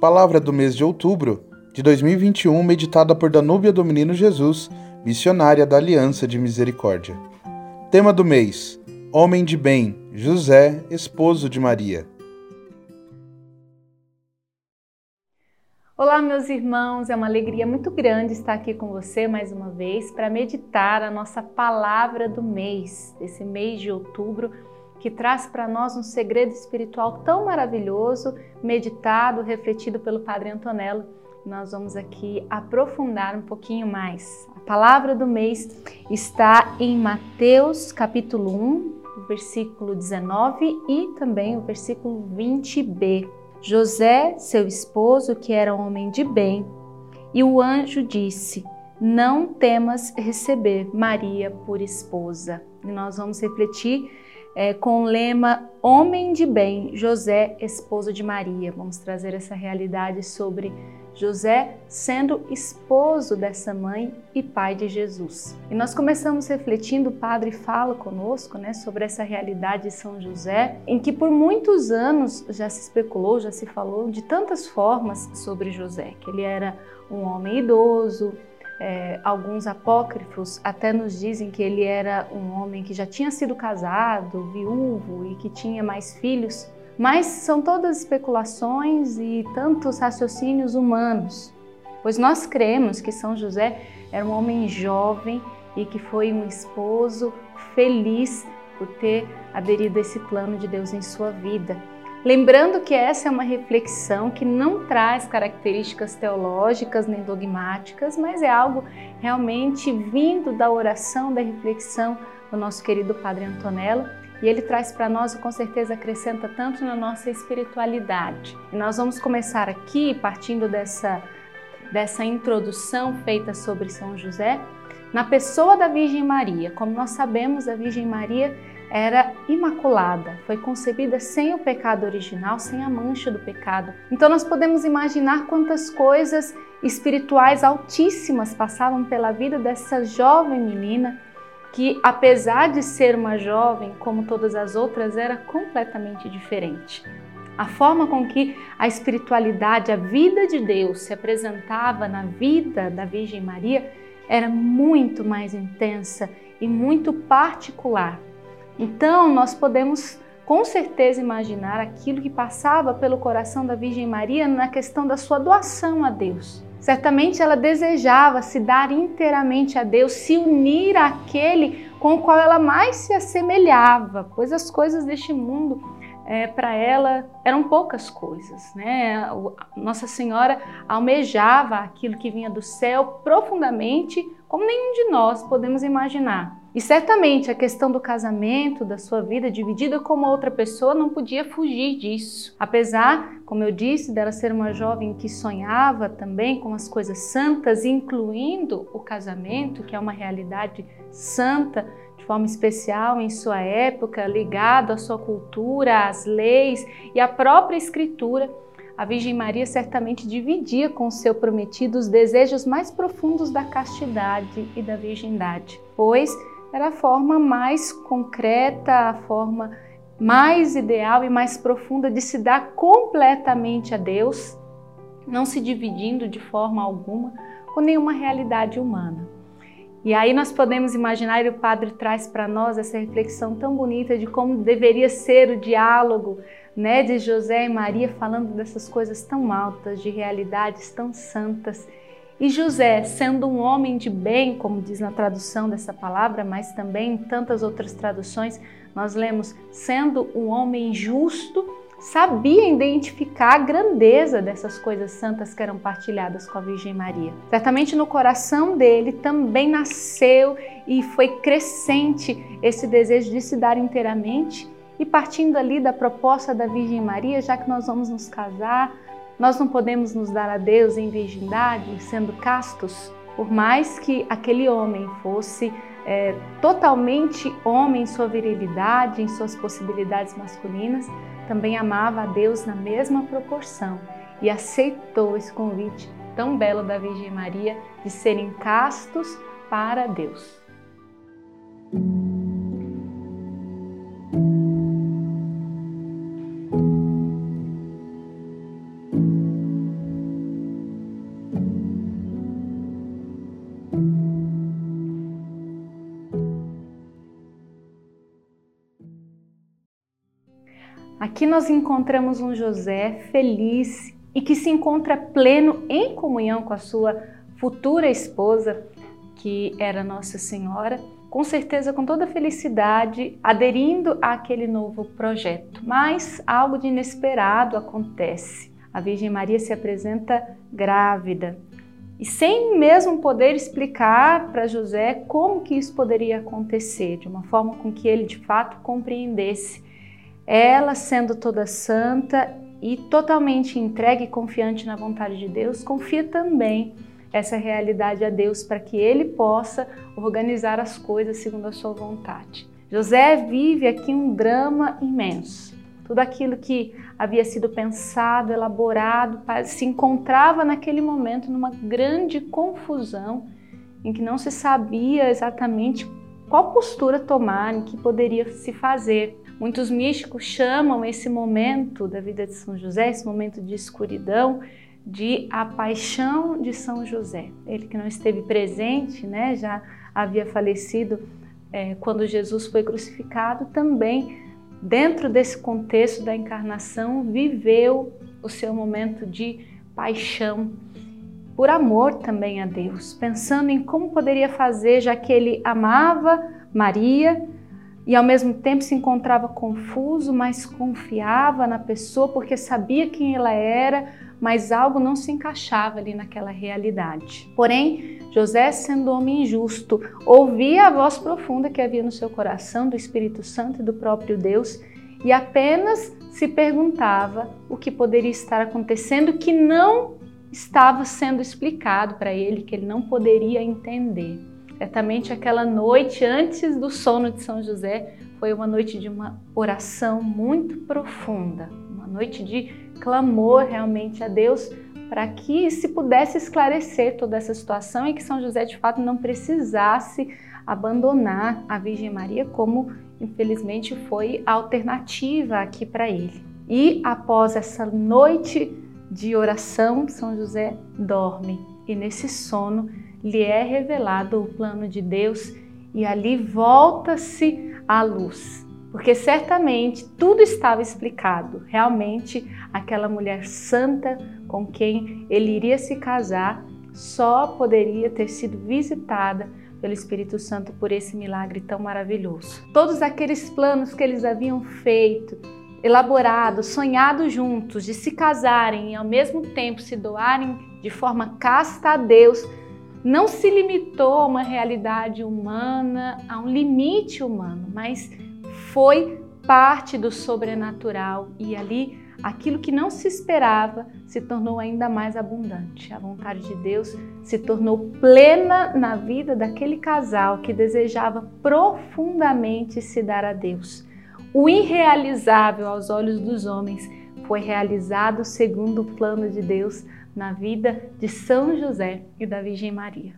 Palavra do mês de outubro de 2021, meditada por Danúbia do Menino Jesus, missionária da Aliança de Misericórdia. Tema do mês: Homem de bem, José, esposo de Maria. Olá, meus irmãos, é uma alegria muito grande estar aqui com você mais uma vez para meditar a nossa palavra do mês, esse mês de outubro que traz para nós um segredo espiritual tão maravilhoso, meditado, refletido pelo Padre Antonello. Nós vamos aqui aprofundar um pouquinho mais. A palavra do mês está em Mateus capítulo 1, versículo 19 e também o versículo 20b. José, seu esposo, que era um homem de bem, e o anjo disse: Não temas receber Maria por esposa. E nós vamos refletir é, com o lema Homem de Bem, José, esposo de Maria. Vamos trazer essa realidade sobre José sendo esposo dessa mãe e pai de Jesus. E nós começamos refletindo, o padre fala conosco né, sobre essa realidade de São José, em que por muitos anos já se especulou, já se falou de tantas formas sobre José, que ele era um homem idoso, é, alguns apócrifos até nos dizem que ele era um homem que já tinha sido casado, viúvo e que tinha mais filhos, mas são todas especulações e tantos raciocínios humanos, pois nós cremos que São José era um homem jovem e que foi um esposo feliz por ter aderido a esse plano de Deus em sua vida. Lembrando que essa é uma reflexão que não traz características teológicas nem dogmáticas, mas é algo realmente vindo da oração, da reflexão do nosso querido Padre Antonello. E ele traz para nós e com certeza acrescenta tanto na nossa espiritualidade. E nós vamos começar aqui, partindo dessa, dessa introdução feita sobre São José, na pessoa da Virgem Maria. Como nós sabemos, a Virgem Maria era imaculada, foi concebida sem o pecado original, sem a mancha do pecado. Então nós podemos imaginar quantas coisas espirituais altíssimas passavam pela vida dessa jovem menina que, apesar de ser uma jovem como todas as outras, era completamente diferente. A forma com que a espiritualidade, a vida de Deus se apresentava na vida da Virgem Maria era muito mais intensa e muito particular. Então, nós podemos com certeza imaginar aquilo que passava pelo coração da Virgem Maria na questão da sua doação a Deus. Certamente ela desejava se dar inteiramente a Deus, se unir àquele com o qual ela mais se assemelhava, pois as coisas deste mundo é, para ela eram poucas coisas. Né? Nossa Senhora almejava aquilo que vinha do céu profundamente, como nenhum de nós podemos imaginar. E certamente a questão do casamento, da sua vida dividida com uma outra pessoa, não podia fugir disso. Apesar, como eu disse, dela ser uma jovem que sonhava também com as coisas santas, incluindo o casamento, que é uma realidade santa de forma especial em sua época, ligado à sua cultura, às leis e à própria escritura. A Virgem Maria certamente dividia com seu prometido os desejos mais profundos da castidade e da virgindade, pois era a forma mais concreta, a forma mais ideal e mais profunda de se dar completamente a Deus, não se dividindo de forma alguma com nenhuma realidade humana. E aí nós podemos imaginar, e o Padre traz para nós essa reflexão tão bonita de como deveria ser o diálogo né, de José e Maria falando dessas coisas tão altas, de realidades tão santas e José, sendo um homem de bem, como diz na tradução dessa palavra, mas também em tantas outras traduções, nós lemos sendo um homem justo, sabia identificar a grandeza dessas coisas santas que eram partilhadas com a Virgem Maria. Certamente no coração dele também nasceu e foi crescente esse desejo de se dar inteiramente. E partindo ali da proposta da Virgem Maria, já que nós vamos nos casar, nós não podemos nos dar a Deus em virgindade, sendo castos, por mais que aquele homem fosse é, totalmente homem em sua virilidade, em suas possibilidades masculinas, também amava a Deus na mesma proporção e aceitou esse convite tão belo da Virgem Maria de serem castos para Deus. Aqui nós encontramos um José feliz e que se encontra pleno em comunhão com a sua futura esposa, que era Nossa Senhora, com certeza com toda felicidade, aderindo àquele novo projeto. Mas algo de inesperado acontece. A Virgem Maria se apresenta grávida e sem mesmo poder explicar para José como que isso poderia acontecer, de uma forma com que ele de fato compreendesse. Ela, sendo toda santa e totalmente entregue e confiante na vontade de Deus, confia também essa realidade a Deus para que ele possa organizar as coisas segundo a sua vontade. José vive aqui um drama imenso. Tudo aquilo que havia sido pensado, elaborado, se encontrava naquele momento numa grande confusão em que não se sabia exatamente qual postura tomar, em que poderia se fazer. Muitos místicos chamam esse momento da vida de São José, esse momento de escuridão, de a paixão de São José. Ele que não esteve presente, né, já havia falecido é, quando Jesus foi crucificado, também dentro desse contexto da encarnação, viveu o seu momento de paixão, por amor também a Deus, pensando em como poderia fazer, já que ele amava Maria e ao mesmo tempo se encontrava confuso, mas confiava na pessoa porque sabia quem ela era, mas algo não se encaixava ali naquela realidade. Porém, José, sendo homem justo, ouvia a voz profunda que havia no seu coração do Espírito Santo e do próprio Deus e apenas se perguntava o que poderia estar acontecendo que não estava sendo explicado para ele, que ele não poderia entender. Certamente aquela noite antes do sono de São José. Foi uma noite de uma oração muito profunda, uma noite de clamor realmente a Deus para que se pudesse esclarecer toda essa situação e que São José de fato não precisasse abandonar a Virgem Maria como infelizmente foi a alternativa aqui para ele. E após essa noite de oração, São José dorme. E nesse sono lhe é revelado o plano de Deus e ali volta-se a luz porque certamente tudo estava explicado. Realmente, aquela mulher santa com quem ele iria se casar só poderia ter sido visitada pelo Espírito Santo por esse milagre tão maravilhoso. Todos aqueles planos que eles haviam feito, elaborado, sonhado juntos de se casarem e ao mesmo tempo se doarem de forma casta a Deus, não se limitou a uma realidade humana, a um limite humano, mas foi parte do sobrenatural e ali aquilo que não se esperava se tornou ainda mais abundante. A vontade de Deus se tornou plena na vida daquele casal que desejava profundamente se dar a Deus. O irrealizável aos olhos dos homens foi realizado segundo o plano de Deus na vida de São José e da Virgem Maria.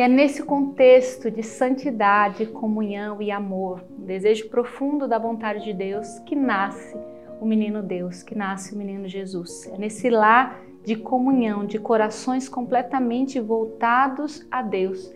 E é nesse contexto de santidade, comunhão e amor, um desejo profundo da vontade de Deus, que nasce o menino Deus, que nasce o menino Jesus. É nesse lar de comunhão, de corações completamente voltados a Deus,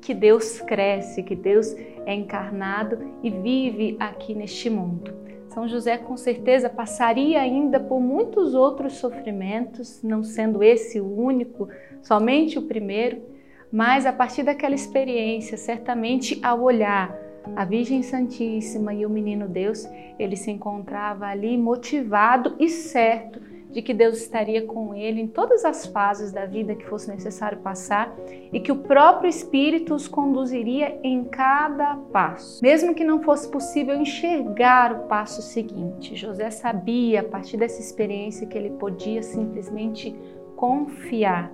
que Deus cresce, que Deus é encarnado e vive aqui neste mundo. São José com certeza passaria ainda por muitos outros sofrimentos, não sendo esse o único, somente o primeiro, mas a partir daquela experiência, certamente ao olhar a Virgem Santíssima e o Menino Deus, ele se encontrava ali motivado e certo de que Deus estaria com ele em todas as fases da vida que fosse necessário passar e que o próprio Espírito os conduziria em cada passo. Mesmo que não fosse possível enxergar o passo seguinte, José sabia, a partir dessa experiência, que ele podia simplesmente confiar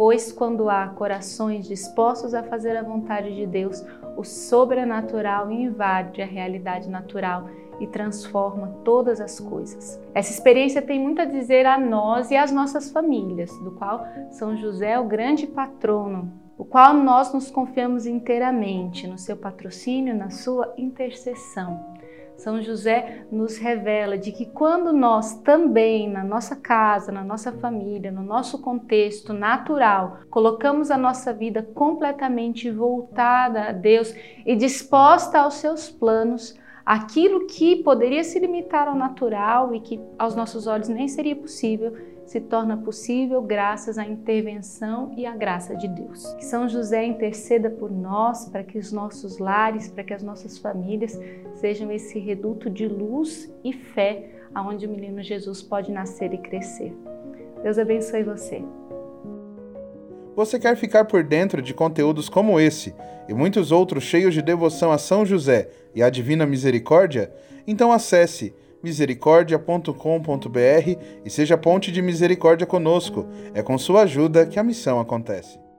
Pois quando há corações dispostos a fazer a vontade de Deus, o sobrenatural invade a realidade natural e transforma todas as coisas. Essa experiência tem muito a dizer a nós e às nossas famílias, do qual São José é o grande patrono, o qual nós nos confiamos inteiramente no seu patrocínio, na sua intercessão. São José nos revela de que quando nós também, na nossa casa, na nossa família, no nosso contexto natural, colocamos a nossa vida completamente voltada a Deus e disposta aos seus planos, aquilo que poderia se limitar ao natural e que aos nossos olhos nem seria possível, se torna possível graças à intervenção e à graça de Deus. Que São José interceda por nós para que os nossos lares, para que as nossas famílias sejam esse reduto de luz e fé aonde o menino Jesus pode nascer e crescer. Deus abençoe você. Você quer ficar por dentro de conteúdos como esse e muitos outros cheios de devoção a São José e à Divina Misericórdia? Então acesse misericórdia.com.br e seja ponte de misericórdia conosco. É com sua ajuda que a missão acontece.